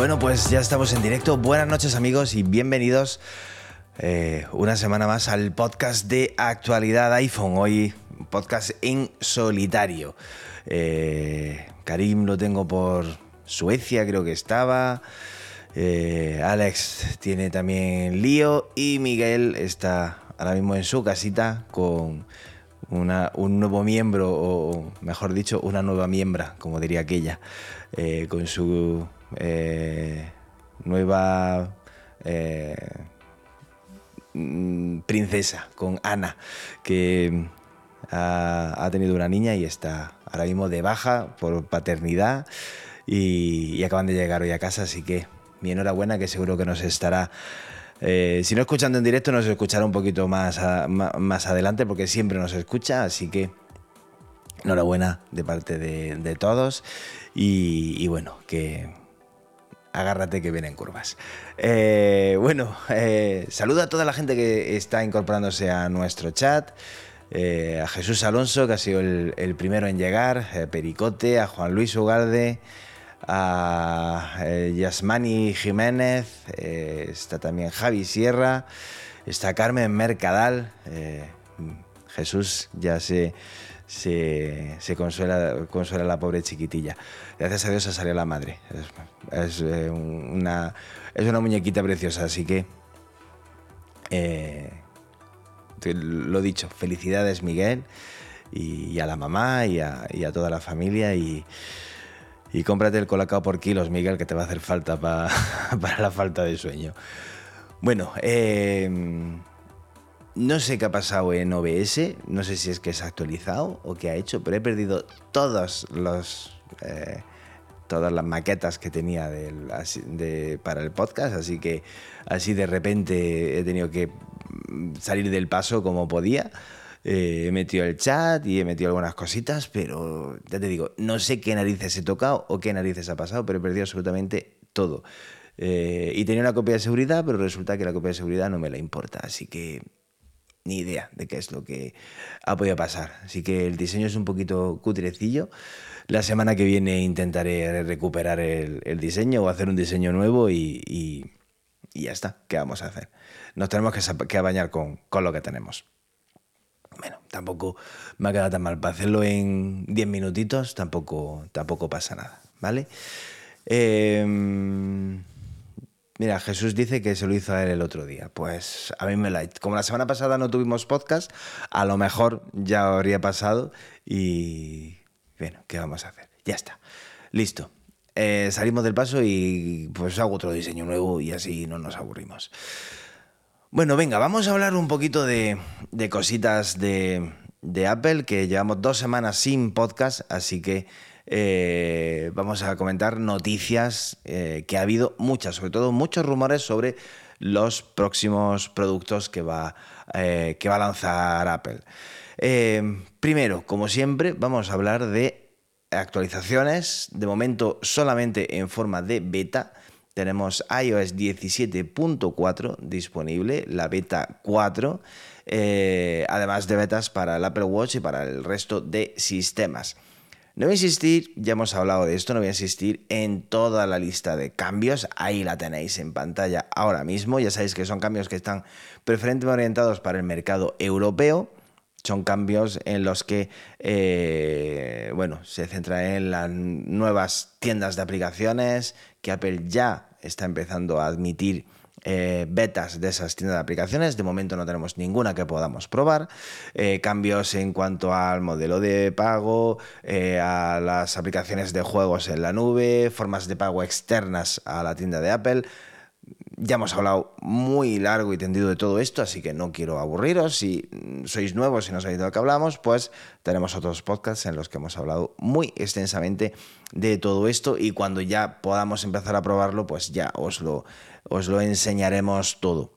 Bueno, pues ya estamos en directo. Buenas noches amigos y bienvenidos eh, una semana más al podcast de actualidad iPhone. Hoy podcast en solitario. Eh, Karim lo tengo por Suecia, creo que estaba. Eh, Alex tiene también lío y Miguel está ahora mismo en su casita con un nuevo miembro, o mejor dicho, una nueva miembra, como diría aquella, con su eh, nueva eh, mm, princesa, con Ana, que ha, tenido una niña y está ahora mismo de baja por paternidad y, acaban de llegar hoy a casa, así que mi enhorabuena que seguro que nos estará... Eh, si no escuchando en directo, nos escuchará un poquito más, más adelante porque siempre nos escucha, así que enhorabuena de parte de, todos y, bueno, que, agárrate que vienen curvas. Eh, bueno, eh, saludo a toda la gente que está incorporándose a nuestro chat. Eh, a Jesús Alonso, que ha sido el, primero en llegar, Pericote, a Juan Luis Ugalde, a Yasmani Jiménez, está también Javi Sierra, está Carmen Mercadal. Jesús ya se, se, consuela, consuela la pobre chiquitilla. Gracias a Dios ha salido la madre. Es, eh, una, es una muñequita preciosa, así que eh, lo dicho, felicidades Miguel y, a la mamá y a, toda la familia y, cómprate el colacao por kilos, Miguel, que te va a hacer falta para la falta de sueño. Bueno, eh, no sé qué ha pasado en OBS, no sé si es que se ha actualizado o qué ha hecho, pero he perdido todos los, eh, todas las maquetas que tenía para el podcast, así que así de repente he tenido que salir del paso como podía. Eh, he metido el chat y he metido algunas cositas, pero ya te digo, no sé qué narices he tocado o qué narices ha pasado, pero he perdido absolutamente todo. Eh, y tenía una copia de seguridad, pero resulta que la copia de seguridad no me la importa, así que ni idea de qué es lo que ha podido pasar. Así que el diseño es un poquito cutrecillo. La semana que viene intentaré recuperar el, diseño o hacer un diseño nuevo y, ya está. ¿Qué vamos a hacer? Nos tenemos que, que bañar con, lo que tenemos. Bueno, tampoco me ha quedado tan mal. Para hacerlo en 10 minutitos tampoco, tampoco pasa nada, ¿vale? Eh, Mira, Jesús dice que se lo hizo a él el otro día. Pues a mí me la... Como la semana pasada no tuvimos podcast, a lo mejor ya habría pasado y... Bueno, ¿qué vamos a hacer? Ya está. Listo. Eh, salimos del paso y pues hago otro diseño nuevo y así no nos aburrimos. Bueno, venga, vamos a hablar un poquito de, cositas de, Apple, que llevamos dos semanas sin podcast, así que eh, vamos a comentar noticias eh, que ha habido muchas, sobre todo muchos rumores sobre los próximos productos que va, eh, que va a lanzar Apple. primero, como siempre, vamos a hablar de actualizaciones, de momento solamente en forma de beta. Tenemos iOS 17.4 disponible, la beta 4, además de betas para el Apple Watch y para el resto de sistemas. No voy a insistir, ya hemos hablado de esto, no voy a insistir en toda la lista de cambios, ahí la tenéis en pantalla ahora mismo, ya sabéis que son cambios que están preferentemente orientados para el mercado europeo, son cambios en los que eh, bueno, se centra en las nuevas tiendas de aplicaciones que Apple ya está empezando a admitir eh, betas de esas tiendas de aplicaciones. De momento no tenemos ninguna que podamos probar. Eh, cambios en cuanto al modelo de pago, eh, a las aplicaciones de juegos en la nube, formas de pago externas a la tienda de Apple. Ya hemos hablado muy largo y tendido de todo esto, así que no quiero aburriros. Si sois nuevos y no sabéis de lo que hablamos, pues tenemos otros podcasts en los que hemos hablado muy extensamente de todo esto y cuando ya podamos empezar a probarlo, pues ya os lo os lo enseñaremos todo.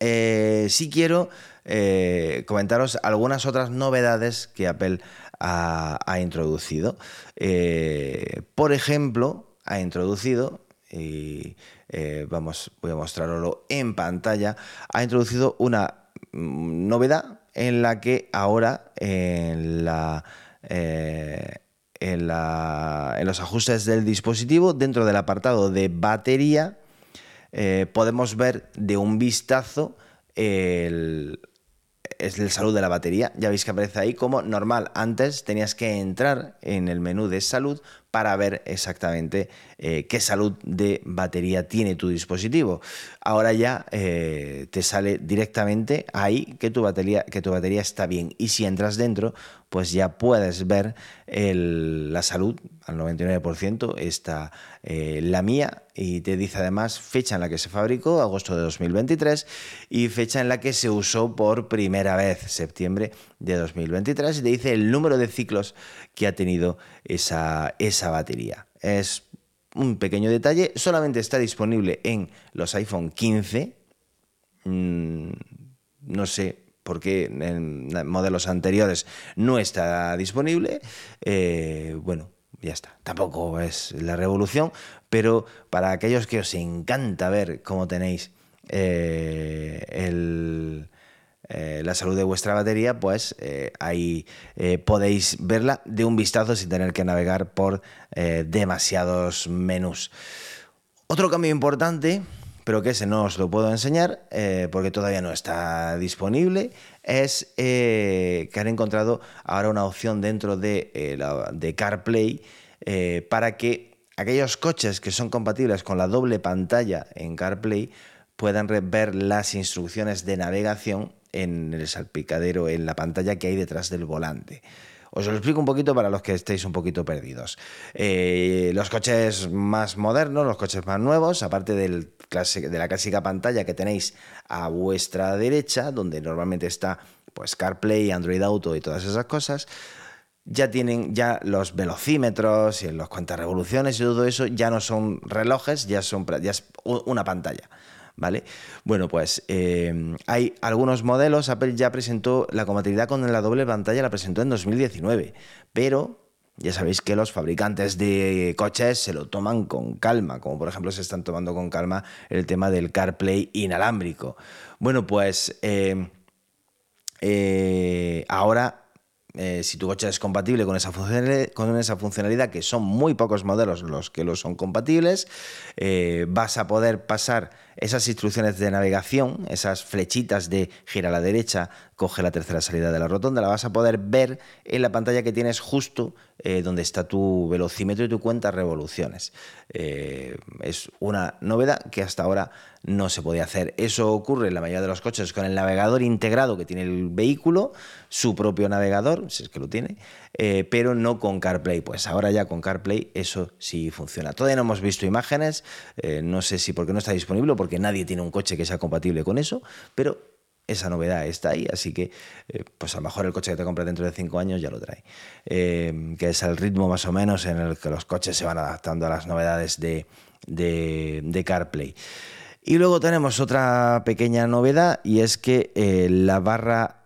Eh, sí quiero eh, comentaros algunas otras novedades que Apple ha, introducido. Eh, por ejemplo, ha introducido, y eh, vamos, voy a mostrarlo en pantalla, ha introducido una mm, novedad en la que ahora en la... Eh, en, en, los ajustes del dispositivo, dentro del apartado de batería, podemos ver de un vistazo el, es el salud de la batería. Ya veis que aparece ahí como normal. Antes tenías que entrar en el menú de salud para ver exactamente eh, qué salud de batería tiene tu dispositivo. Ahora ya eh, te sale directamente ahí que tu, batería, que tu batería está bien. Y si entras dentro, pues ya puedes ver la salud al 99%, está eh, la mía y te dice además fecha en la que se fabricó, agosto de 2023, y fecha en la que se usó por primera vez, septiembre de 2023, y te dice el número de ciclos que ha tenido esa, esa batería. Es un pequeño detalle, solamente está disponible en los iPhone 15. Mm, no sé por qué en modelos anteriores no está disponible. Eh, bueno, ya está. Tampoco es la revolución, pero para aquellos que os encanta ver cómo tenéis eh, eh, la salud de vuestra batería, pues ahí podéis verla de un vistazo sin tener que navegar por demasiados menús. Otro cambio importante, pero que ese no os lo puedo enseñar porque todavía no está disponible, es que han encontrado ahora una opción dentro de, de CarPlay para que aquellos coches que son compatibles con la doble pantalla en CarPlay puedan ver las instrucciones de navegación en el salpicadero, en la pantalla que hay detrás del volante. Os lo explico un poquito para los que estéis un poquito perdidos. Eh, los coches más modernos, los coches más nuevos, aparte del de la clásica pantalla que tenéis a vuestra derecha, donde normalmente está pues CarPlay, Android Auto y todas esas cosas, ya tienen ya los velocímetros y los cuentas revoluciones y todo eso ya no son relojes, ya son ya es una pantalla. ¿vale? Bueno, pues eh, hay algunos modelos, Apple ya presentó la compatibilidad con la doble pantalla, la presentó en 2019, pero ya sabéis que los fabricantes de coches se lo toman con calma, como por ejemplo se están tomando con calma el tema del CarPlay inalámbrico. Bueno, pues eh, eh, ahora eh, si tu coche es compatible con esa, con esa, funcionalidad, que son muy pocos modelos los que lo son compatibles, vas a poder pasar esas instrucciones de navegación, esas flechitas de gira a la derecha, coge la tercera salida de la rotonda, la vas a poder ver en la pantalla que tienes justo eh, donde está tu velocímetro y tu cuenta revoluciones. es una novedad que hasta ahora no se podía hacer. Eso ocurre en la mayoría de los coches con el navegador integrado que tiene el vehículo, su propio navegador, si es que lo tiene, eh, pero no con CarPlay. Pues ahora ya con CarPlay eso sí funciona. Todavía no hemos visto imágenes, eh, no sé si porque no está disponible o porque nadie tiene un coche que sea compatible con eso, pero esa novedad está ahí, así que eh, pues a lo mejor el coche que te compras dentro de cinco años ya lo trae. que es el ritmo más o menos en el que los coches se van adaptando a las novedades de, CarPlay. Y luego tenemos otra pequeña novedad y es que la barra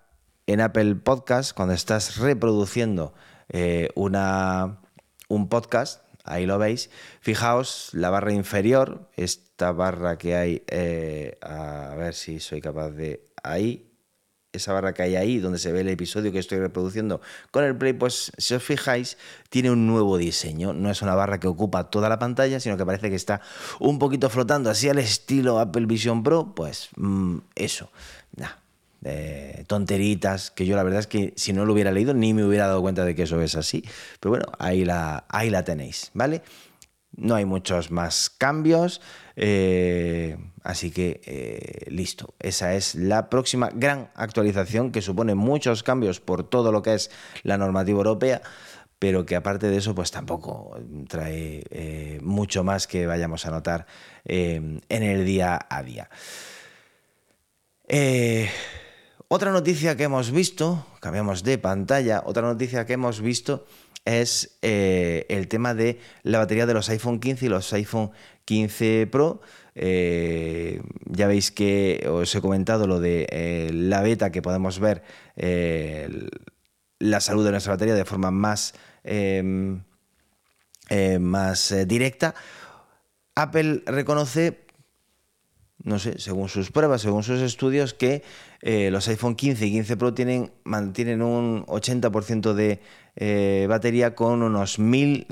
en Apple Podcast, cuando estás reproduciendo eh, una, un podcast, ahí lo veis, fijaos la barra inferior, esta barra que hay, eh, a ver si soy capaz de ahí, esa barra que hay ahí, donde se ve el episodio que estoy reproduciendo con el play, pues si os fijáis, tiene un nuevo diseño. No es una barra que ocupa toda la pantalla, sino que parece que está un poquito flotando, así al estilo Apple Vision Pro, pues mm, eso. Tonteritas, que yo la verdad es que si no lo hubiera leído ni me hubiera dado cuenta de que eso es así. Pero bueno, ahí la, ahí la tenéis, ¿vale? No hay muchos más cambios. Eh, así que eh, listo, esa es la próxima gran actualización que supone muchos cambios por todo lo que es la normativa europea, pero que aparte de eso pues tampoco trae eh, mucho más que vayamos a notar en el día a día. Otra noticia que hemos visto, cambiamos de pantalla, otra noticia que hemos visto es eh, el tema de la batería de los iPhone 15 y los iPhone 15 Pro. Eh, ya veis que os he comentado lo de eh, la beta que podemos ver la salud de nuestra batería de forma más, em, más directa, Apple reconoce, no sé, según sus pruebas, según sus estudios, que eh, los iPhone 15 y 15 Pro tienen, mantienen un 80% de batería con unos 1000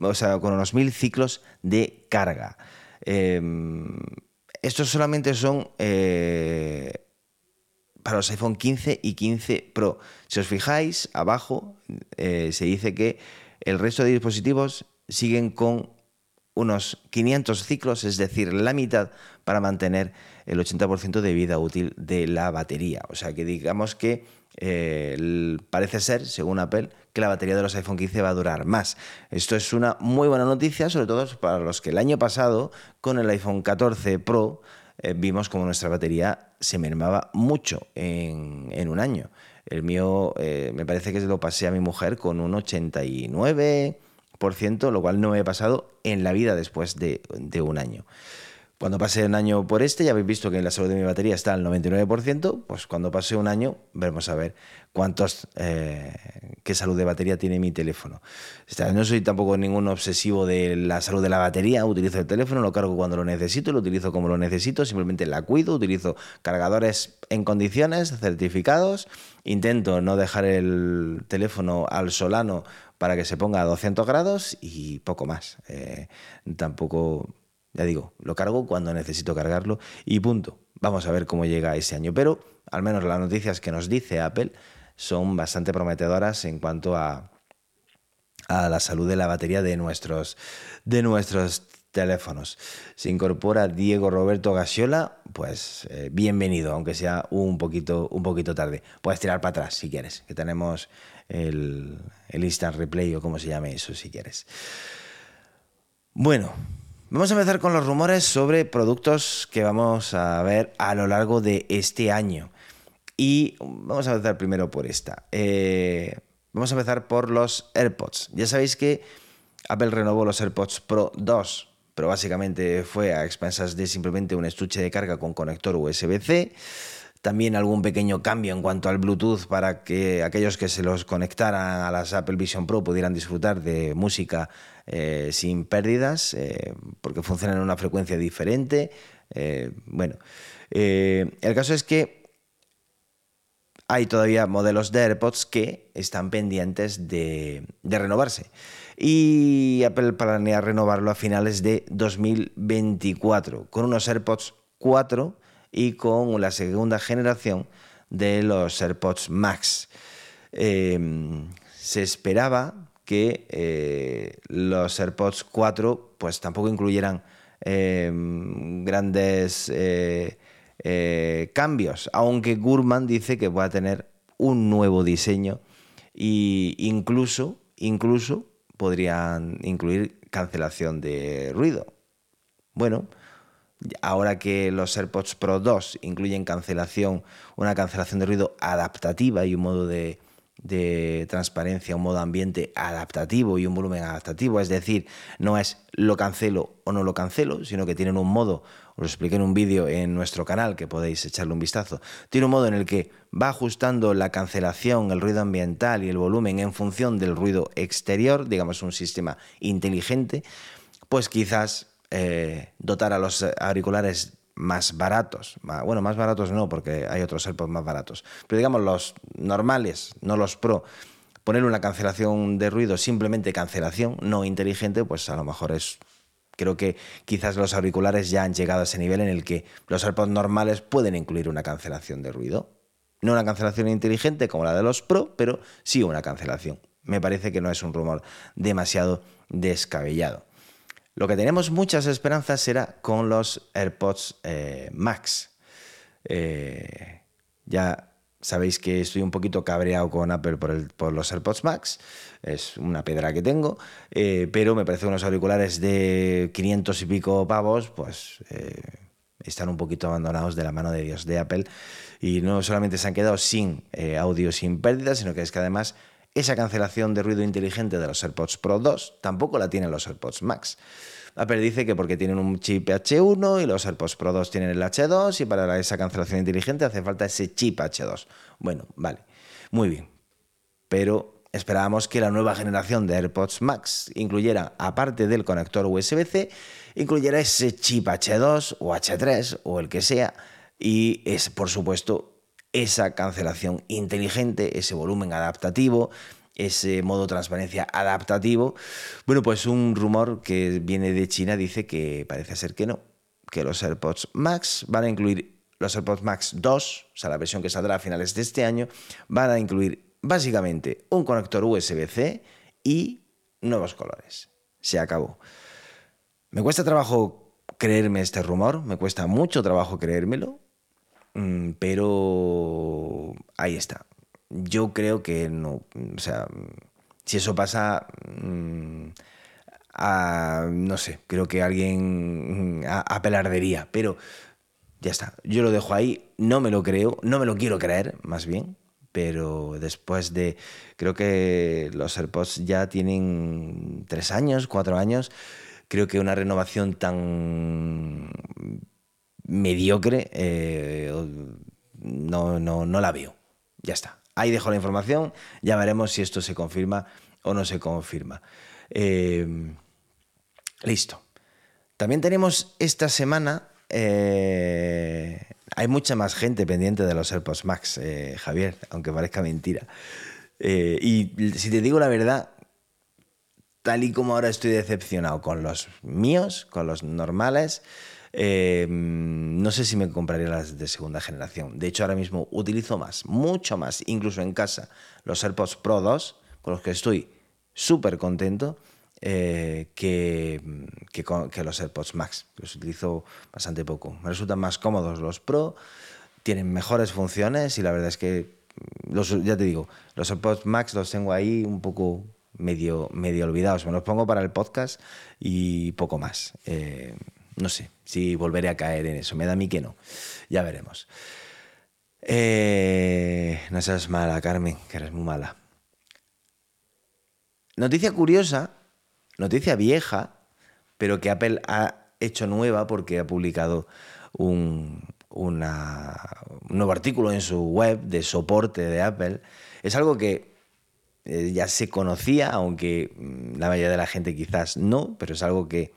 o sea, con unos 1000 ciclos de carga. Em, estos solamente son para los iPhone 15 y 15 Pro. Si os fijáis, abajo eh, se dice que el resto de dispositivos siguen con unos 500 ciclos, es decir, la mitad para mantener el 80% de vida útil de la batería. O sea que digamos que eh, parece ser, según Apple, que la batería de los iPhone 15 va a durar más. Esto es una muy buena noticia, sobre todo para los que el año pasado, con el iPhone 14 Pro, eh, vimos como nuestra batería se mermaba mucho en, un año. El mío eh, me parece que lo pasé a mi mujer con un 89%, lo cual no he pasado en la vida después de, de un año. Cuando pase un año por este, ya habéis visto que la salud de mi batería está al 99%, pues cuando pase un año veremos a ver cuántos, eh, qué salud de batería tiene mi teléfono. No soy tampoco ningún obsesivo de la salud de la batería, utilizo el teléfono, lo cargo cuando lo necesito, lo utilizo como lo necesito, simplemente la cuido, utilizo cargadores en condiciones, certificados, intento no dejar el teléfono al solano para que se ponga a 200 grados y poco más. Eh, tampoco ya digo, lo cargo cuando necesito cargarlo y punto. Vamos a ver cómo llega ese año. Pero al menos las noticias que nos dice Apple son bastante prometedoras en cuanto a, a la salud de la batería de nuestros, de nuestros teléfonos. Se incorpora Diego Roberto Gasiola, pues eh, bienvenido, aunque sea un poquito, un poquito tarde. Puedes tirar para atrás si quieres, que tenemos el, el instant replay o como se llame eso si quieres. Bueno, Vamos a empezar con los rumores sobre productos que vamos a ver a lo largo de este año. Y vamos a empezar primero por esta. Eh, vamos a empezar por los AirPods. Ya sabéis que Apple renovó los AirPods Pro 2, pero básicamente fue a expensas de simplemente un estuche de carga con conector USB-C. También algún pequeño cambio en cuanto al Bluetooth para que aquellos que se los conectaran a las Apple Vision Pro pudieran disfrutar de música eh, sin pérdidas, eh, porque funcionan en una frecuencia diferente. Eh, bueno, el caso es que hay todavía modelos de AirPods que están pendientes de, de renovarse. Y Apple planea renovarlo a finales de 2024 con unos AirPods 4 y con la segunda generación de los AirPods Max. Em, se esperaba que eh, los AirPods 4 pues tampoco incluyeran em, grandes eh, eh, cambios, aunque Gurman dice que va a tener un nuevo diseño e incluso, incluso podrían incluir cancelación de ruido. Bueno, Ahora que los AirPods Pro 2 incluyen cancelación, una cancelación de ruido adaptativa y un modo de, transparencia, un modo ambiente adaptativo y un volumen adaptativo. Es decir, no es lo cancelo o no lo cancelo, sino que tienen un modo, os lo expliqué en un vídeo en nuestro canal que podéis echarle un vistazo, tiene un modo en el que va ajustando la cancelación, el ruido ambiental y el volumen en función del ruido exterior, digamos un sistema inteligente, pues quizás eh, dotar a los auriculares más baratos, bueno, más baratos no, porque hay otros AirPods más baratos, pero digamos los normales, no los Pro, poner una cancelación de ruido, simplemente cancelación, no inteligente, pues a lo mejor es creo que quizás los auriculares ya han llegado a ese nivel en el que los AirPods normales pueden incluir una cancelación de ruido. No una cancelación inteligente como la de los Pro, pero sí una cancelación. Me parece que no es un rumor demasiado descabellado. Lo que tenemos muchas esperanzas será con los AirPods eh, Max. Eh, ya sabéis que estoy un poquito cabreado con Apple por, los AirPods Max. Es una piedra que tengo. Eh, pero me parece que unos auriculares de 500 y pico pavos, pues están un poquito abandonados de la mano de Dios de Apple. Y no solamente se han quedado sin audio, sin pérdidas, sino que es que además esa cancelación de ruido inteligente de los AirPods Pro 2 tampoco la tienen los AirPods Max. Apple dice que porque tienen un chip H1 y los AirPods Pro 2 tienen el H2 y para esa cancelación inteligente hace falta ese chip H2. Bueno, vale, muy bien. pero esperábamos que la nueva generación de AirPods Max incluyera, aparte del conector USB-C, incluyera ese chip H2 o H3 o el que sea, y es, por supuesto, esa cancelación inteligente, ese volumen adaptativo, ese modo transparencia adaptativo. Bueno, pues un rumor que viene de China dice que parece ser que no, que los AirPods Max van a incluir los AirPods Max 2, o sea, la versión que saldrá a finales de este año, van a incluir básicamente un conector USB-C y nuevos colores. Se acabó. Me cuesta trabajo creerme este rumor, me cuesta mucho trabajo creérmelo, pero ahí está. Yo creo que no, o sea, si eso pasa, mm, no sé, creo que alguien apelardería, pero ya está, yo lo dejo ahí, no me lo creo, no me lo quiero creer, más bien, pero después de, creo que los AirPods ya tienen tres años, cuatro años, creo que una renovación tan mediocre eh, no, no, no la veo. Ya está. Ahí dejo la información, ya veremos si esto se confirma o no se confirma. Eh, listo. También tenemos esta semana, eh, hay mucha más gente pendiente de los AirPods Max, Javier, aunque parezca mentira. y si te digo la verdad, tal y como ahora estoy decepcionado con los míos, con los normales, Em, no sé si me compraría las de segunda generación. De hecho, ahora mismo utilizo más, mucho más, incluso en casa, los AirPods Pro 2, con los que estoy súper contento, eh, que, que, los AirPods Max. Los utilizo bastante poco. Me resultan más cómodos los Pro, tienen mejores funciones y la verdad es que, los, ya te digo, los AirPods Max los tengo ahí un poco medio, medio olvidados. Me los pongo para el podcast y poco más. Eh, no sé si volveré a caer en eso. Me da a mí que no. Ya veremos. Eh, no seas mala, Carmen, que eres muy mala. Noticia curiosa, noticia vieja, pero que Apple ha hecho nueva porque ha publicado un, un nuevo artículo en su web de soporte de Apple. Es algo que eh, ya se conocía, aunque mm, la mayoría de la gente quizás no, pero es algo que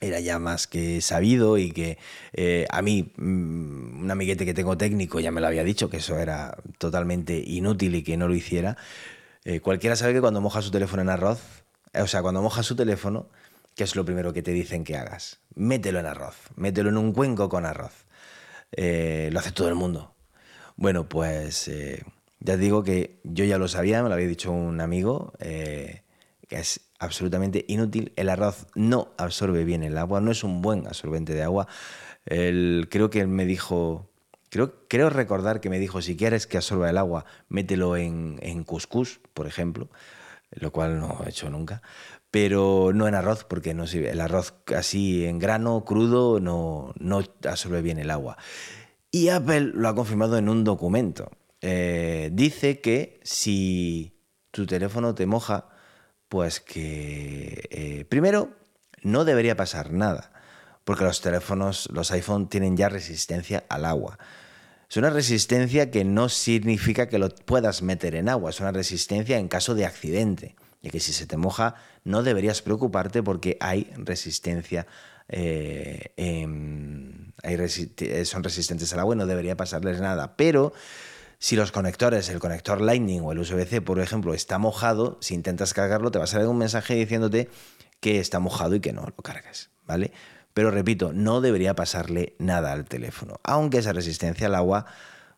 era ya más que sabido y que eh, a mí, mm, un amiguete que tengo técnico ya me lo había dicho, que eso era totalmente inútil y que no lo hiciera. Eh, cualquiera sabe que cuando moja su teléfono en arroz, eh, o sea, cuando moja su teléfono, ¿qué es lo primero que te dicen que hagas? Mételo en arroz, mételo en un cuenco con arroz. lo hace todo el mundo. Bueno, pues ya digo que yo ya lo sabía, me lo había dicho un amigo, que es absolutamente inútil. El arroz no absorbe bien el agua, no es un buen absorbente de agua. creo que él me dijo, creo, creo recordar que me dijo, si quieres que absorba el agua, mételo en, en cuscús, por ejemplo, lo cual no he hecho nunca. Pero no en arroz, porque no el arroz así en grano, crudo, no, no absorbe bien el agua. Y Apple lo ha confirmado en un documento. Eh, dice que si tu teléfono te moja, pues que eh, primero no debería pasar nada, porque los teléfonos, los iPhone tienen ya resistencia al agua. Es una resistencia que no significa que lo puedas meter en agua, es una resistencia en caso de accidente. Y que si se te moja no deberías preocuparte porque hay resistencia, eh, son resistentes al agua y no debería pasarles nada. Pero si los conectores, el conector Lightning o el USB-C, por ejemplo, está mojado, si intentas cargarlo, te va a salir un mensaje diciéndote que está mojado y que no lo cargues, ¿vale? Pero repito, no debería pasarle nada al teléfono. Aunque esa resistencia al agua,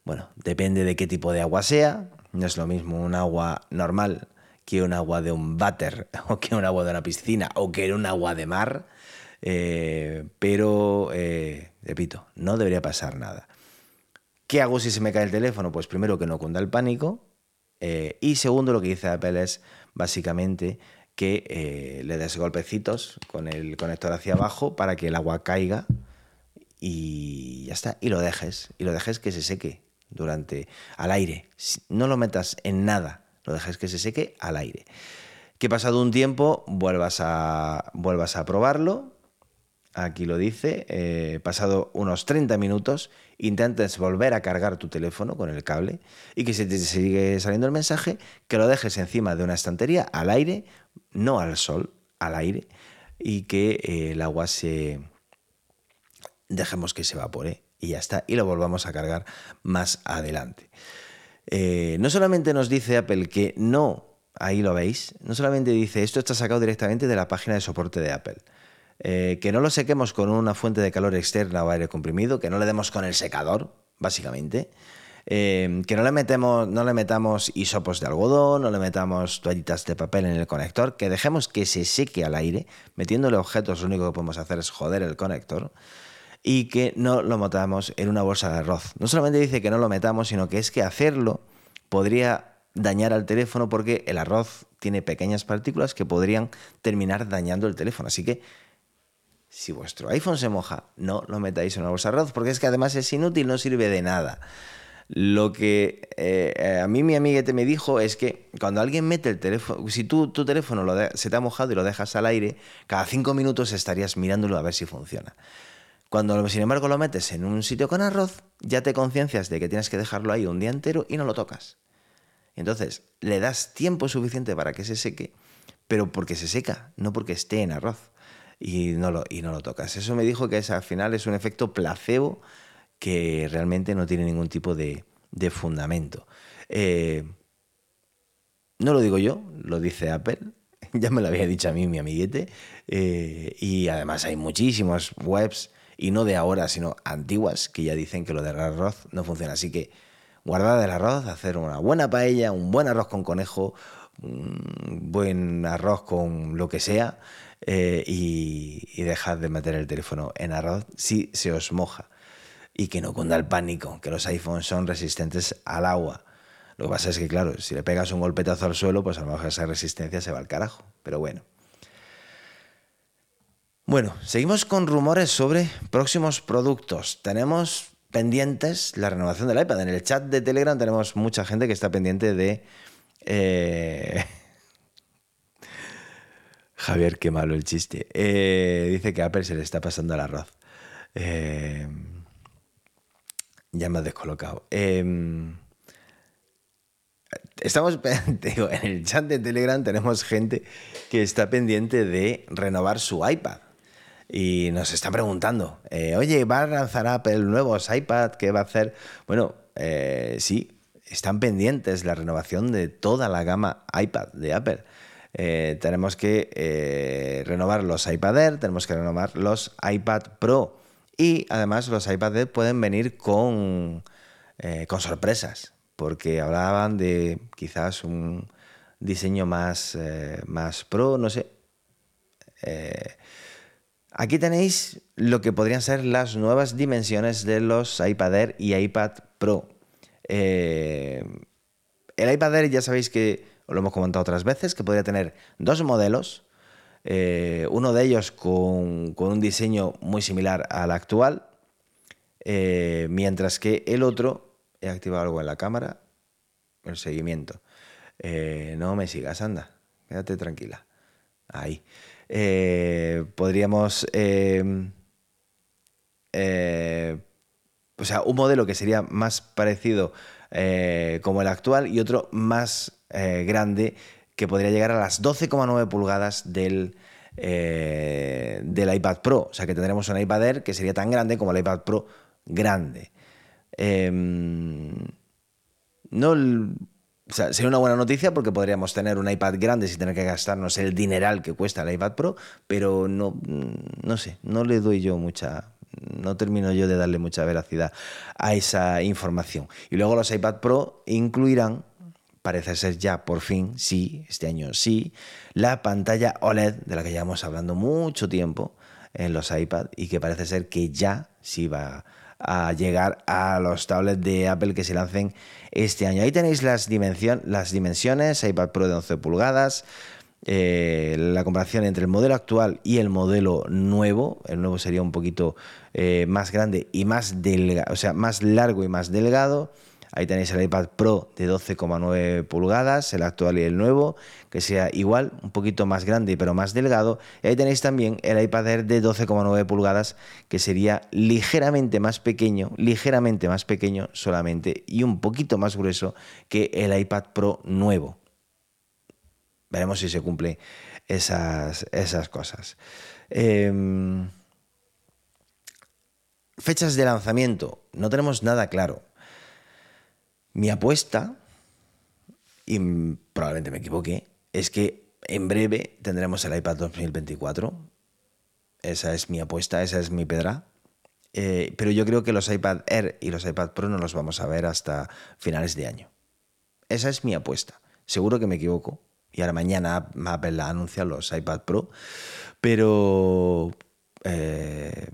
bueno, depende de qué tipo de agua sea. No es lo mismo un agua normal que un agua de un váter o que un agua de una piscina o que un agua de mar. Eh, pero, eh, repito, no debería pasar nada. ¿Qué hago si se me cae el teléfono? Pues primero que no cunda el pánico. Eh, y segundo, lo que dice Apple es básicamente que eh, le des golpecitos con el conector hacia abajo para que el agua caiga y ya está. Y lo dejes. Y lo dejes que se seque durante al aire. No lo metas en nada. Lo dejes que se seque al aire. Que pasado un tiempo vuelvas a, vuelvas a probarlo aquí lo dice, eh, pasado unos 30 minutos, intentes volver a cargar tu teléfono con el cable y que si te sigue saliendo el mensaje, que lo dejes encima de una estantería al aire, no al sol, al aire, y que eh, el agua se... dejemos que se evapore y ya está, y lo volvamos a cargar más adelante. Eh, no solamente nos dice Apple que no, ahí lo veis, no solamente dice esto está sacado directamente de la página de soporte de Apple, eh, que no lo sequemos con una fuente de calor externa o aire comprimido, que no le demos con el secador, básicamente, eh, que no le, metemos, no le metamos hisopos de algodón, no le metamos toallitas de papel en el conector, que dejemos que se seque al aire, metiéndole objetos, lo único que podemos hacer es joder el conector y que no lo metamos en una bolsa de arroz. No solamente dice que no lo metamos, sino que es que hacerlo podría dañar al teléfono porque el arroz tiene pequeñas partículas que podrían terminar dañando el teléfono. Así que si vuestro iPhone se moja, no lo metáis en una bolsa arroz porque es que además es inútil, no sirve de nada. Lo que eh, a mí mi amiguete me dijo es que cuando alguien mete el teléfono, si tú, tu teléfono se te ha mojado y lo dejas al aire, cada cinco minutos estarías mirándolo a ver si funciona. Cuando, sin embargo, lo metes en un sitio con arroz, ya te conciencias de que tienes que dejarlo ahí un día entero y no lo tocas. Entonces, le das tiempo suficiente para que se seque, pero porque se seca, no porque esté en arroz. Y no lo, y no lo tocas. Eso me dijo que al final es un efecto placebo que realmente no tiene ningún tipo de, fundamento. Eh, no lo digo yo, lo dice Apple. ya me lo había dicho a mí mi amiguete. Eh, y además hay muchísimas webs y no de ahora, sino antiguas, que ya dicen que lo del arroz no funciona. Así que guardad el arroz, hacer una buena paella, un buen arroz con conejo, un buen arroz con lo que sea eh, y, y dejad de meter el teléfono en arroz si se os moja. Y que no cunda el pánico, que los iPhones son resistentes al agua. Lo que pasa es que, claro, si le pegas un golpetazo al suelo, pues a lo mejor esa resistencia se va al carajo. Pero bueno. Bueno, seguimos con rumores sobre próximos productos. Tenemos pendientes la renovación del iPad. En el chat de Telegram tenemos mucha gente que está pendiente de... Eh, Javier, qué malo el chiste. Eh, dice que Apple se le está pasando el arroz. Eh, ya me has descolocado. estamos, digo, en el chat de Telegram tenemos gente que está pendiente de renovar su iPad y nos está preguntando, oye, ¿va a lanzar Apple nuevos iPad? ¿Qué va a hacer? Bueno, sí, están pendientes la renovación de toda la gama iPad de Apple. Eh, tenemos que renovar los iPad Air, tenemos que renovar los iPad Pro y además los iPad Air pueden venir con, con sorpresas, porque hablaban de quizás un diseño más, más pro, no sé. Aquí tenéis lo que podrían ser las nuevas dimensiones de los iPad Air y iPad Pro. Eh, el iPad Air ya sabéis que, os lo hemos comentado otras veces, que podría tener dos modelos. Eh, uno de ellos con, un diseño muy similar al actual, eh, mientras que el otro, he activado algo en la cámara, el seguimiento. no me sigas, anda, quédate tranquila. Ahí. Podríamos... Eh, eh, o sea, un modelo que sería más parecido como el actual y otro más grande que podría llegar a las 12,9 pulgadas del, del iPad Pro. O sea, que tendremos un iPad Air que sería tan grande como el iPad Pro grande. Em, no o sea, sería una buena noticia porque podríamos tener un iPad grande sin tener que gastarnos el dineral que cuesta el iPad Pro, pero no, no sé, no le doy yo mucha, no termino yo de darle mucha veracidad a esa información. Y luego los iPad Pro incluirán, parece ser ya por fin, sí, este año sí, la pantalla OLED de la que llevamos hablando mucho tiempo en los iPad y que parece ser que ya sí va a llegar a los tablets de Apple que se lancen este año. Ahí tenéis las, las dimensiones, iPad Pro de 11 pulgadas, eh, la comparación entre el modelo actual y el modelo nuevo. El nuevo sería un poquito eh, más grande y más delgado, o sea, más largo y más delgado. Ahí tenéis el iPad Pro de 12,9 pulgadas, el actual y el nuevo, que sea igual, un poquito más grande pero más delgado. Y ahí tenéis también el iPad Air de 12,9 pulgadas, que sería ligeramente más pequeño, ligeramente más pequeño solamente y un poquito más grueso que el iPad Pro nuevo. Veremos si se cumplen esas, esas cosas. Em, fechas de lanzamiento, no tenemos nada claro. Mi apuesta, y probablemente me equivoque, es que en breve tendremos el iPad 2024. Esa es mi apuesta, esa es mi pedra. Eh, pero yo creo que los iPad Air y los iPad Pro no los vamos a ver hasta finales de año. Esa es mi apuesta. Seguro que me equivoco. Y ahora mañana Apple anuncia los iPad Pro. Pero eh,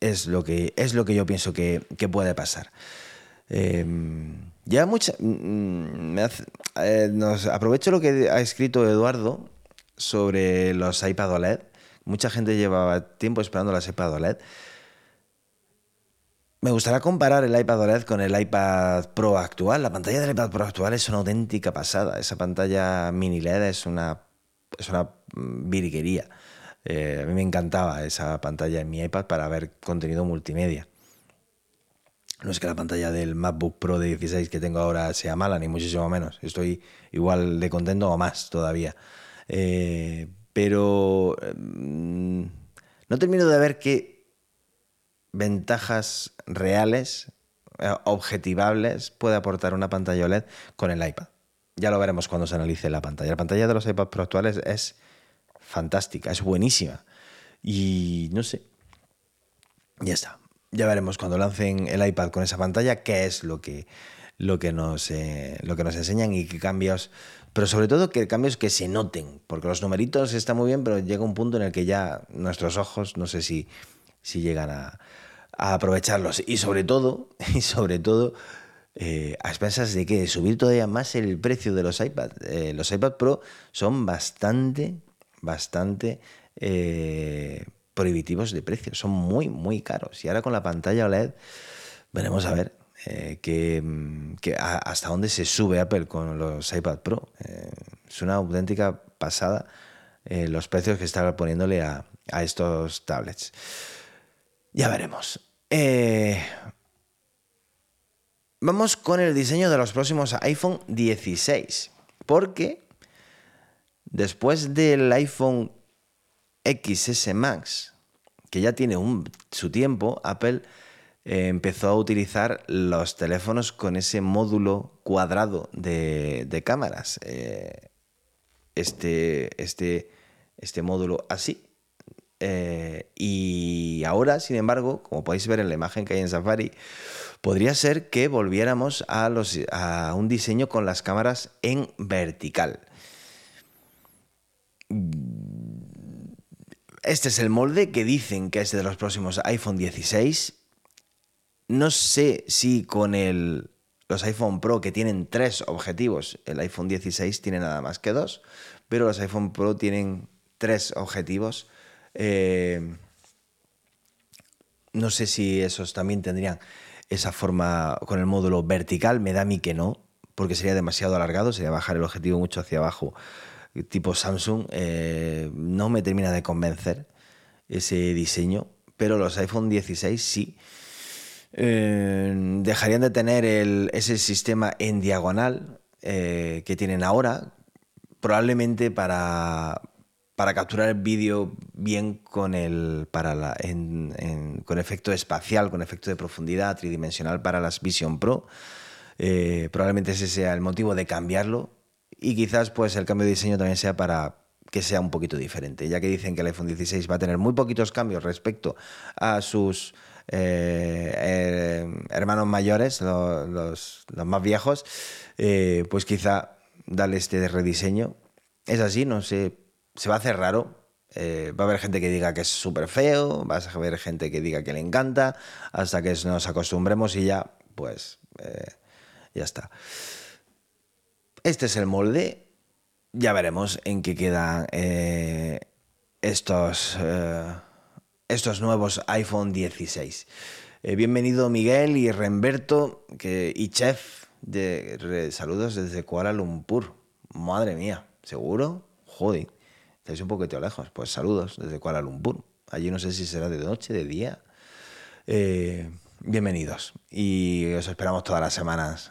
es, lo que, es lo que yo pienso que, que puede pasar. Em, ya mucha. Mm, eh, nos, aprovecho lo que ha escrito Eduardo sobre los iPad OLED. Mucha gente llevaba tiempo esperando las iPad OLED. Me gustaría comparar el iPad OLED con el iPad Pro actual. La pantalla del iPad Pro actual es una auténtica pasada. Esa pantalla mini LED es una, es una mm. Eh, a mí me encantaba esa pantalla en mi iPad para ver contenido multimedia. No es que la pantalla del MacBook Pro de 16 que tengo ahora sea mala, ni muchísimo menos. Estoy igual de contento o más todavía. Eh, pero mm, no termino de ver qué ventajas reales, eh, objetivables, puede aportar una pantalla OLED con el iPad. Ya lo veremos cuando se analice la pantalla. La pantalla de los iPad Pro actuales es fantástica, es buenísima. Y no sé. Ya está ya veremos cuando lancen el iPad con esa pantalla qué es lo que, lo que, nos, eh, lo que nos enseñan y qué cambios, pero sobre todo que cambios que se noten, porque los numeritos están muy bien, pero llega un punto en el que ya nuestros ojos no sé si, si llegan a, aprovecharlos. Y sobre todo, y sobre todo, eh, a expensas de que subir todavía más el precio de los iPad. Eh, los iPad Pro son bastante, bastante prohibitivos de precio, son muy, muy caros. Y ahora con la pantalla OLED veremos a ver eh, que, hasta dónde se sube Apple con los iPad Pro. Eh, es una auténtica pasada eh, los precios que está poniéndole a, a estos tablets. Ya veremos. vamos con el diseño de los próximos iPhone 16. Porque después del iPhone XS Max, que ya tiene su tiempo, Apple eh, empezó a utilizar los teléfonos con ese módulo cuadrado de, cámaras. Eh, este, este, este módulo así. Eh, y ahora, sin embargo, como podéis ver en la imagen que hay en Safari, podría ser que volviéramos a, un diseño con las cámaras en vertical este es el molde que dicen que es de los próximos iPhone 16. No sé si con el, los iPhone Pro que tienen tres objetivos, el iPhone 16 tiene nada más que dos, pero los iPhone Pro tienen tres objetivos. Eh, no sé si esos también tendrían esa forma con el módulo vertical, me da a mí que no, porque sería demasiado alargado, sería bajar el objetivo mucho hacia abajo tipo Samsung, eh, no me termina de convencer ese diseño, pero los iPhone 16 sí. Eh, dejarían de tener ese sistema en diagonal eh, que tienen ahora, probablemente para, para capturar vídeo bien con el para la, con efecto espacial, con efecto de profundidad tridimensional para las Vision Pro. probablemente ese sea el motivo de cambiarlo y quizás pues el cambio de diseño también sea para que sea un poquito diferente, ya que dicen que el iPhone 16 va a tener muy poquitos cambios respecto a sus eh, eh, hermanos mayores, los, más viejos, eh, pues quizá darle este rediseño. Es así, no sé, se va a hacer raro. va a haber gente que diga que es súper feo, va a haber gente que diga que le encanta, hasta que nos acostumbremos y ya, pues, ya está. Este es el molde. Ya veremos en qué quedan eh, estos, eh, estos nuevos iPhone 16. Eh, bienvenido Miguel y Remberto que, y Chef. De, saludos desde Kuala Lumpur. Madre mía, ¿seguro? Joder, estáis un poquito lejos. Pues saludos desde Kuala Lumpur. Allí no sé si será de noche, de día. Bienvenidos. Y os esperamos todas las semanas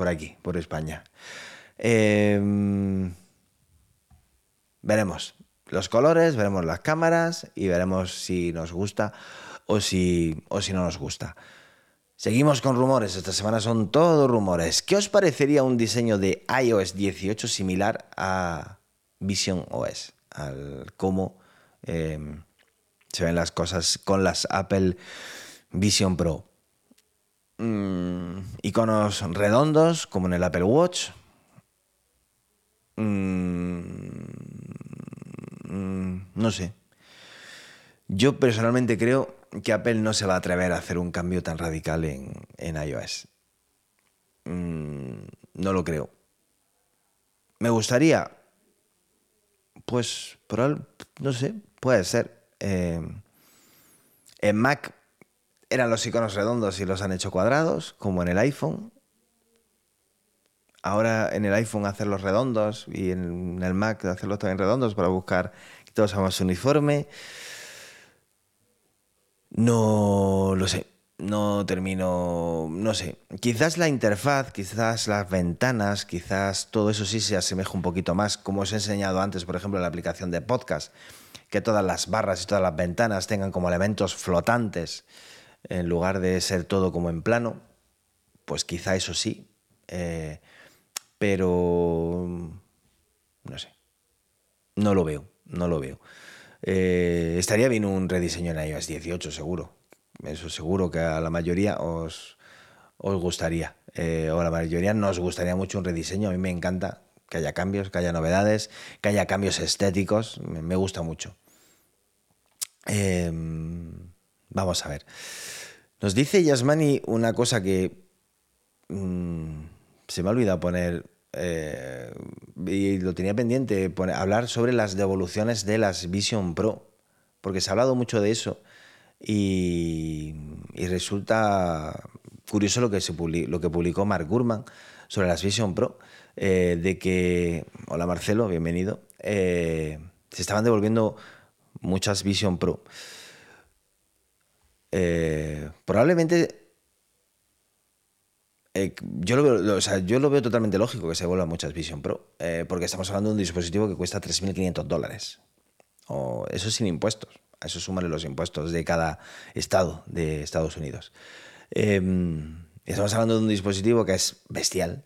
por aquí, por España. veremos los colores, veremos las cámaras y veremos si nos gusta o si, o si no nos gusta. Seguimos con rumores, esta semana son todos rumores. ¿Qué os parecería un diseño de iOS 18 similar a Vision OS? Al cómo em, se ven las cosas con las Apple Vision Pro. Mm, iconos redondos como en el Apple Watch. Mm, mm, no sé. Yo personalmente creo que Apple no se va a atrever a hacer un cambio tan radical en, iOS. Mm, no lo creo. ¿Me gustaría? Pues, no sé, puede ser. Eh, en Mac eran los iconos redondos y los han hecho cuadrados, como en el iPhone. Ahora en el iPhone hacerlos redondos y en el Mac hacerlos también redondos para buscar que todos seamos uniforme. No lo sé, no termino, no sé. Quizás la interfaz, quizás las ventanas, quizás todo eso sí se asemeja un poquito más, como os he enseñado antes, por ejemplo, en la aplicación de podcast, que todas las barras y todas las ventanas tengan como elementos flotantes en lugar de ser todo como en plano, pues quizá eso sí, eh, pero no sé, no lo veo, no lo veo. Eh, estaría bien un rediseño en iOS 18, seguro. Eso seguro que a la mayoría os, os gustaría. Eh, o a la mayoría nos gustaría mucho un rediseño. A mí me encanta que haya cambios, que haya novedades, que haya cambios estéticos. Me, gusta mucho. Em, vamos a ver. Nos dice Yasmani una cosa que mm, se me ha olvidado poner eh, y lo tenía pendiente, hablar sobre las devoluciones de las Vision Pro, porque se ha hablado mucho de eso y, resulta curioso lo que, se lo que publicó Mark Gurman sobre las Vision Pro, eh, de que, hola Marcelo, bienvenido, eh, se estaban devolviendo muchas Vision Pro. Probablemente eh, yo, lo veo, totalmente lógico que se vuelva muchas Vision Pro, eh, porque estamos hablando de un dispositivo que cuesta 3.500 dólares. O eso sin impuestos. A eso sumarle los impuestos de cada estado de Estados Unidos. Em, estamos hablando de un dispositivo que es bestial.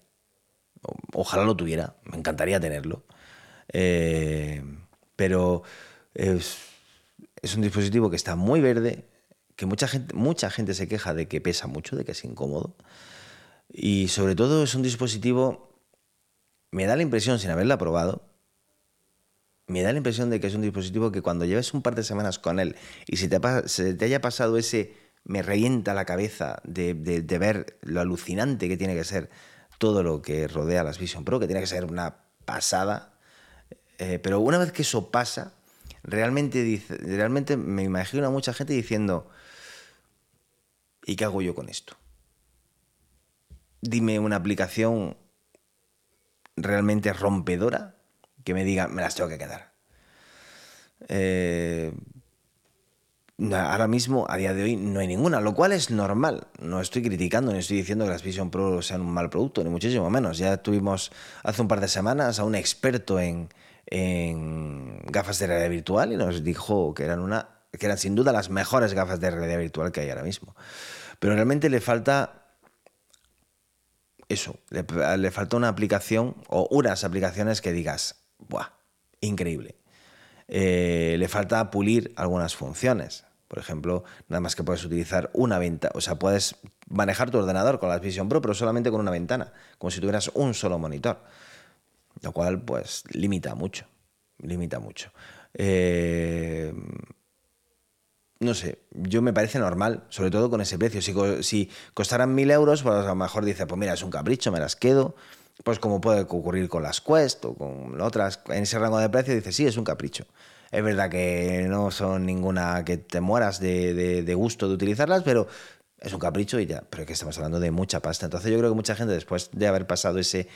ojalá lo tuviera, me encantaría tenerlo. Eh, pero es, es un dispositivo que está muy verde, que mucha gente, mucha gente se queja de que pesa mucho, de que es incómodo. Y sobre todo es un dispositivo, me da la impresión, sin haberla probado, me da la impresión de que es un dispositivo que cuando lleves un par de semanas con él y si te, se te haya pasado ese me revienta la cabeza de, ver lo alucinante que tiene que ser todo lo que rodea las Vision Pro, que tiene que ser una pasada. Eh, pero una vez que eso pasa, realmente, realmente me imagino a mucha gente diciendo, ¿y qué hago yo con esto? dime una aplicación realmente rompedora que me diga, me las tengo que quedar. Eh, ahora mismo, a día de hoy, no hay ninguna, lo cual es normal. No estoy criticando ni estoy diciendo que las Vision Pro sean un mal producto, ni muchísimo menos. Ya tuvimos hace un par de semanas a un experto en, en gafas de realidad virtual y nos dijo que eran, una, que eran sin duda las mejores gafas de realidad virtual que hay ahora mismo. Pero realmente le falta eso, le, falta una aplicación o unas aplicaciones que digas, ¡buah! Increíble. Eh, le falta pulir algunas funciones. Por ejemplo, nada más que puedes utilizar una ventana, o sea, puedes manejar tu ordenador con la Vision Pro, pero solamente con una ventana, como si tuvieras un solo monitor. Lo cual, pues, limita mucho. Limita mucho. Eh, no sé, yo me parece normal, sobre todo con ese precio. Si, si costaran mil euros, pues a lo mejor dice, pues mira, es un capricho, me las quedo. Pues como puede ocurrir con las Quest o con otras, en ese rango de precio, dice, sí, es un capricho. Es verdad que no son ninguna que te mueras de, de gusto de utilizarlas, pero es un capricho y ya. Pero es que estamos hablando de mucha pasta. Entonces yo creo que mucha gente después de haber pasado ese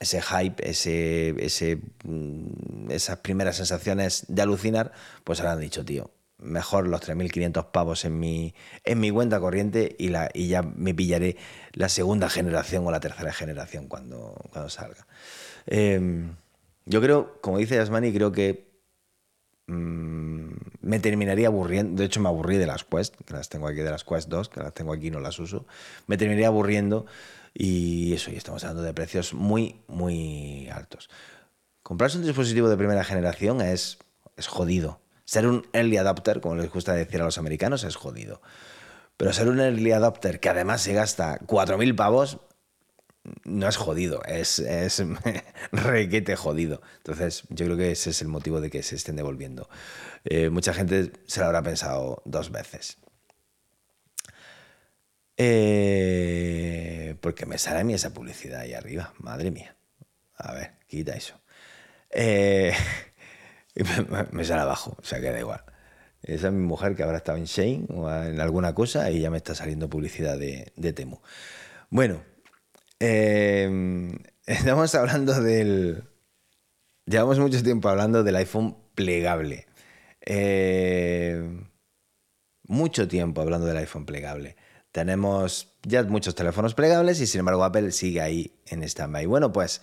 ese hype, ese, ese, mm, esas primeras sensaciones de alucinar, pues ahora han dicho, tío, mejor los 3.500 pavos en mi, en mi cuenta corriente y, la, y ya me pillaré la segunda generación o la tercera generación cuando, cuando salga. Em, yo creo, como dice Yasmani, creo que mm, me terminaría aburriendo, de hecho me aburrí de las Quest, que las tengo aquí de las Quest 2, que las tengo aquí y no las uso, me terminaría aburriendo y eso, y estamos hablando de precios muy, muy altos. Comprarse un dispositivo de primera generación es, es jodido. Ser un early adopter, como les gusta decir a los americanos, es jodido. Pero ser un early adopter que además se gasta 4.000 pavos, no es jodido, es, requete jodido. Entonces, yo creo que ese es el motivo de que se estén devolviendo. Eh, mucha gente se lo habrá pensado dos veces. Eh, porque me sale a mí esa publicidad ahí arriba, madre mía. A ver, quita eso. Eh, me, sale abajo, o sea que da igual. Esa es mi mujer que habrá estado en Shane o en alguna cosa y ya me está saliendo publicidad de, Temu. Bueno, em, estamos hablando del... Llevamos mucho tiempo hablando del iPhone plegable. Eh, mucho tiempo hablando del iPhone plegable. Tenemos ya muchos teléfonos plegables y sin embargo Apple sigue ahí en stand-by. Bueno, pues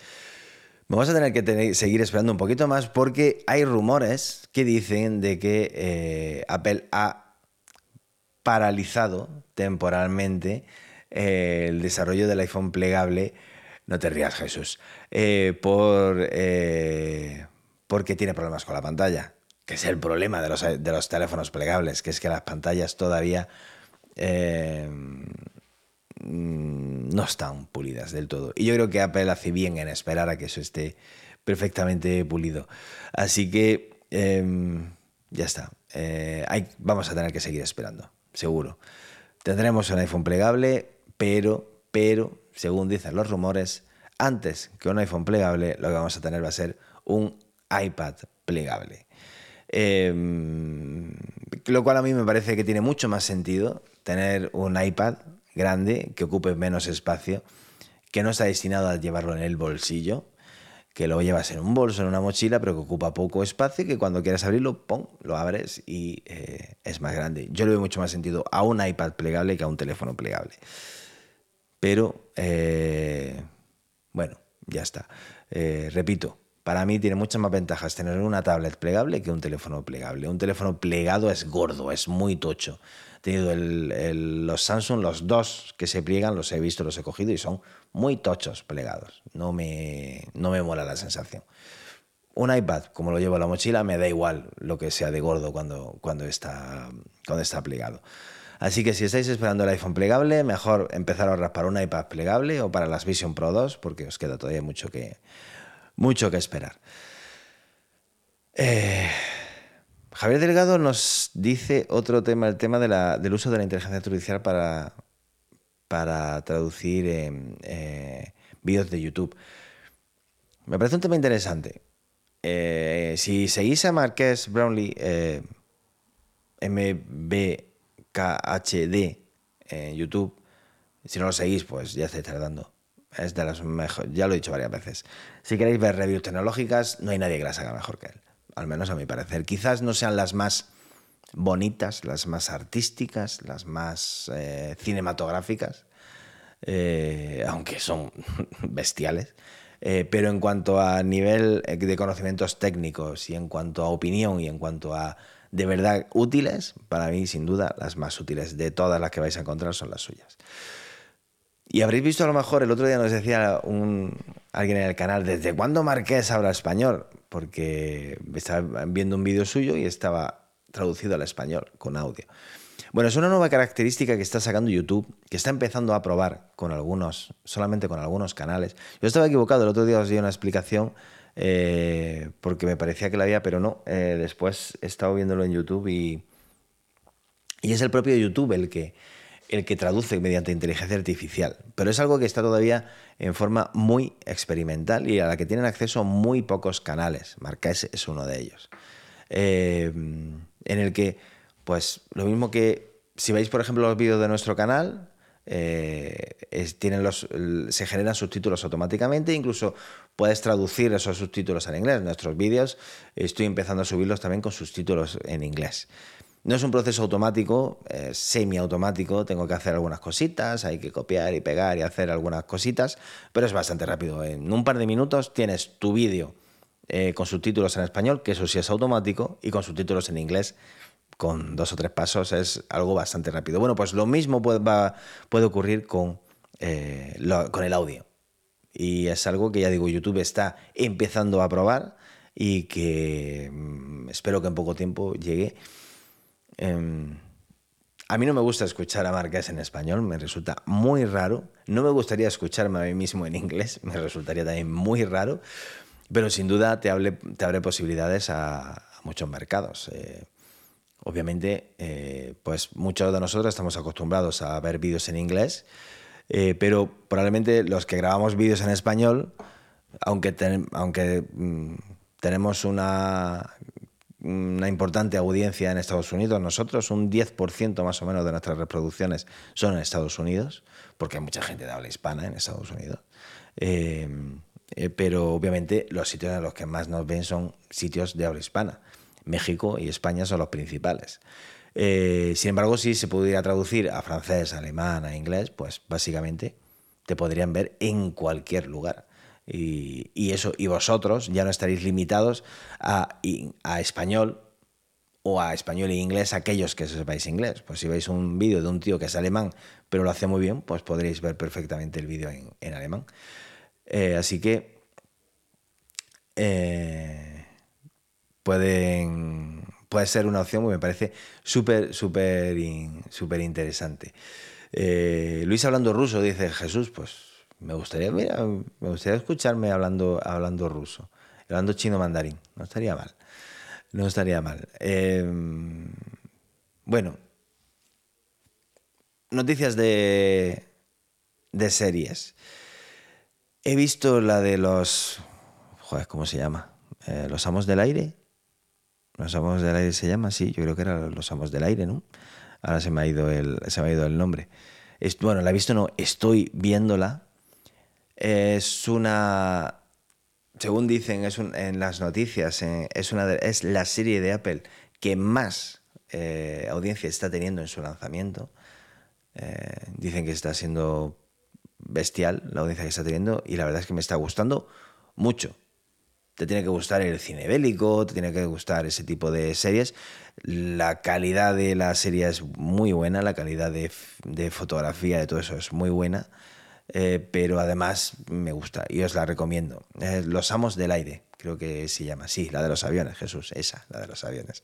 vamos a tener que seguir esperando un poquito más porque hay rumores que dicen de que eh, Apple ha paralizado temporalmente eh, el desarrollo del iPhone plegable. No te rías, Jesús. Eh, por, porque tiene problemas con la pantalla, que es el problema de los, de los teléfonos plegables, que es que las pantallas todavía Em, no están pulidas del todo. Y yo creo que Apple hace bien en esperar a que eso esté perfectamente pulido. Así que em, ya está. Eh, vamos a tener que seguir esperando, seguro. Tendremos un iPhone plegable, pero, pero, según dicen los rumores, antes que un iPhone plegable, lo que vamos a tener va a ser un iPad plegable. Em, lo cual a mí me parece que tiene mucho más sentido tener un iPad grande que ocupe menos espacio, que no está destinado a llevarlo en el bolsillo, que lo llevas en un bolso, en una mochila, pero que ocupa poco espacio, que cuando quieras abrirlo, ¡pum!, lo abres y eh, es más grande. Yo le veo mucho más sentido a un iPad plegable que a un teléfono plegable. Pero, eh, bueno, ya está. Eh, repito, para mí tiene muchas más ventajas tener una tablet plegable que un teléfono plegable. Un teléfono plegado es gordo, es muy tocho. He tenido los Samsung, los dos que se pliegan, los he visto, los he cogido y son muy tochos plegados. No me, no me mola la sensación. Un iPad, como lo llevo en la mochila, me da igual lo que sea de gordo cuando, cuando, está, cuando está plegado. Así que si estáis esperando el iPhone plegable, mejor empezar a ahorrar para un iPad plegable o para las Vision Pro 2, porque os queda todavía mucho que, mucho que esperar. Eh, Javier Delgado nos dice otro tema, el tema del uso de la inteligencia artificial para, para traducir eh, vídeos de YouTube. Me parece un tema interesante. Eh, si seguís a Marqués Brownlee, MBKHD en YouTube, si no lo seguís, pues ya estáis tardando. Es de las mejores, ya lo he dicho varias veces. Si queréis ver reviews tecnológicas, no hay nadie que las haga mejor que él al menos a mi parecer. Quizás no sean las más bonitas, las más artísticas, las más eh, cinematográficas, eh, aunque son bestiales. Eh, pero en cuanto a nivel de conocimientos técnicos y en cuanto a opinión y en cuanto a de verdad útiles, para mí sin duda las más útiles de todas las que vais a encontrar son las suyas. Y habréis visto a lo mejor, el otro día nos decía alguien en el canal, ¿desde cuándo Marqués habla español? Porque estaba viendo un vídeo suyo y estaba traducido al español con audio. Bueno, es una nueva característica que está sacando YouTube, que está empezando a probar con algunos, solamente con algunos canales. Yo estaba equivocado, el otro día os di una explicación eh, porque me parecía que la había, pero no. Eh, después he estado viéndolo en YouTube y, y es el propio YouTube el que, el que traduce mediante inteligencia artificial, pero es algo que está todavía en forma muy experimental y a la que tienen acceso muy pocos canales. Marqués es uno de ellos. eh, en el que, pues, lo mismo que si veis, por ejemplo, los vídeos de nuestro canal, eh, tienen los, se generan subtítulos automáticamente, incluso puedes traducir esos subtítulos al inglés. Nuestros vídeos estoy empezando a subirlos también con subtítulos en inglés. No es un proceso automático, eh, semiautomático, tengo que hacer algunas cositas, hay que copiar y pegar y hacer algunas cositas, pero es bastante rápido. En un par de minutos tienes tu vídeo eh, con subtítulos en español, que eso sí es automático, y con subtítulos en inglés, con dos o tres pasos, es algo bastante rápido. Bueno, pues lo mismo puede, ocurrir con, eh, con el audio. Y es algo que ya digo, YouTube está empezando a probar y que mm, espero que en poco tiempo llegue Em, a mí no me gusta escuchar a Marqués en español, me resulta muy raro. No me gustaría escucharme a mí mismo en inglés, me resultaría también muy raro, pero sin duda te, te abre posibilidades a, muchos mercados. Eh, obviamente, eh, pues muchos de nosotros estamos acostumbrados a ver vídeos en inglés, eh, pero probablemente los que grabamos vídeos en español, aunque, aunque mm, tenemos una una importante audiencia en Estados Unidos. Nosotros, un 10% más o menos de nuestras reproducciones son en Estados Unidos, porque hay mucha gente de habla hispana en Estados Unidos. Eh, eh, pero obviamente los sitios en los que más nos ven son sitios de habla hispana. México y España son los principales. Eh, sin embargo, si se pudiera traducir a francés, alemán, a inglés, pues básicamente te podrían ver en cualquier lugar. Y, eso, y vosotros ya no estaréis limitados a, español o a español e inglés aquellos que sepáis inglés. Pues si veis un vídeo de un tío que es alemán, pero lo hace muy bien, pues podréis ver perfectamente el vídeo en, alemán. Eh, así que eh, pueden, puede ser una opción que me parece súper, súper, súper interesante. Eh, Luis hablando ruso dice Jesús, pues me gustaría, mira, me gustaría escucharme hablando, hablando ruso, hablando chino mandarín. No estaría mal. No estaría mal. Em, bueno, noticias de, de series. He visto la de los. ¿cómo se llama? Eh, ¿Los Amos del Aire? ¿Los Amos del Aire se llama? Sí, yo creo que era Los Amos del Aire, ¿no? Ahora se me ha ido el, se me ha ido el nombre. bueno, la he visto, no, estoy viéndola es una, según dicen es en las noticias, es, una es la serie de Apple que más eh, audiencia está teniendo en su lanzamiento. Eh, dicen que está siendo bestial la audiencia que está teniendo y la verdad es que me está gustando mucho. Te tiene que gustar el cine bélico, te tiene que gustar ese tipo de series. La calidad de la serie es muy buena, la calidad de, de fotografía, de todo eso es muy buena. Eh, pero además me gusta y os la recomiendo. Eh, los Amos del Aire, creo que se llama. Sí, la de los aviones, Jesús, esa, la de los aviones.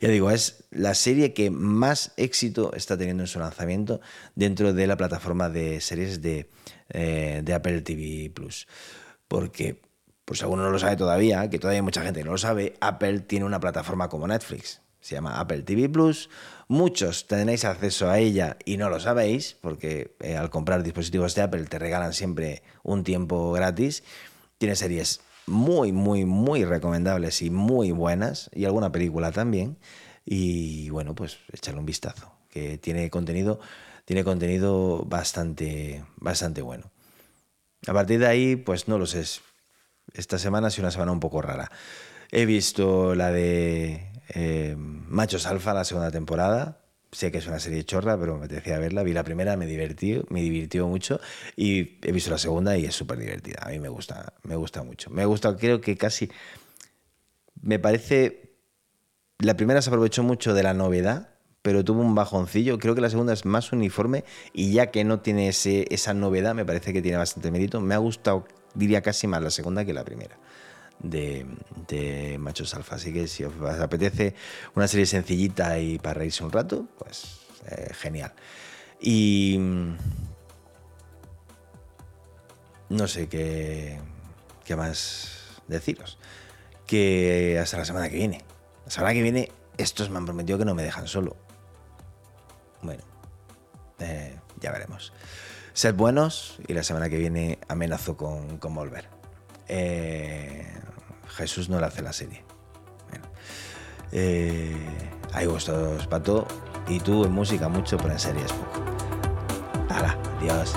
Ya digo, es la serie que más éxito está teniendo en su lanzamiento dentro de la plataforma de series de, eh, de Apple TV Plus. Porque, pues alguno no lo sabe todavía, que todavía hay mucha gente que no lo sabe, Apple tiene una plataforma como Netflix. Se llama Apple TV Plus Muchos tenéis acceso a ella y no lo sabéis, porque eh, al comprar dispositivos de Apple te regalan siempre un tiempo gratis. Tiene series muy, muy, muy recomendables y muy buenas, y alguna película también. Y bueno, pues echarle un vistazo, que tiene contenido, tiene contenido bastante, bastante bueno. A partir de ahí, pues no lo sé. Esta semana ha sido una semana un poco rara. He visto la de eh, Machos Alfa, la segunda temporada. Sé que es una serie chorra, pero me decía verla. Vi la primera, me divertí, me divirtió mucho. Y he visto la segunda y es súper divertida. A mí me gusta, me gusta mucho. Me gusta, creo que casi. Me parece. La primera se aprovechó mucho de la novedad, pero tuvo un bajoncillo. Creo que la segunda es más uniforme y ya que no tiene ese, esa novedad, me parece que tiene bastante mérito. Me ha gustado, diría casi más la segunda que la primera de, Machos Alfa. Así que si os apetece una serie sencillita y para reírse un rato, pues eh, genial. Y no sé qué, qué más deciros. Que hasta la semana que viene. La semana que viene, estos me han prometido que no me dejan solo. Bueno, eh, ya veremos. Sed buenos y la semana que viene amenazo con, con volver. Eh, Jesús no le hace la serie. Eh, hay gustos. Y tú en música mucho, pero en series poco. Hala, adiós.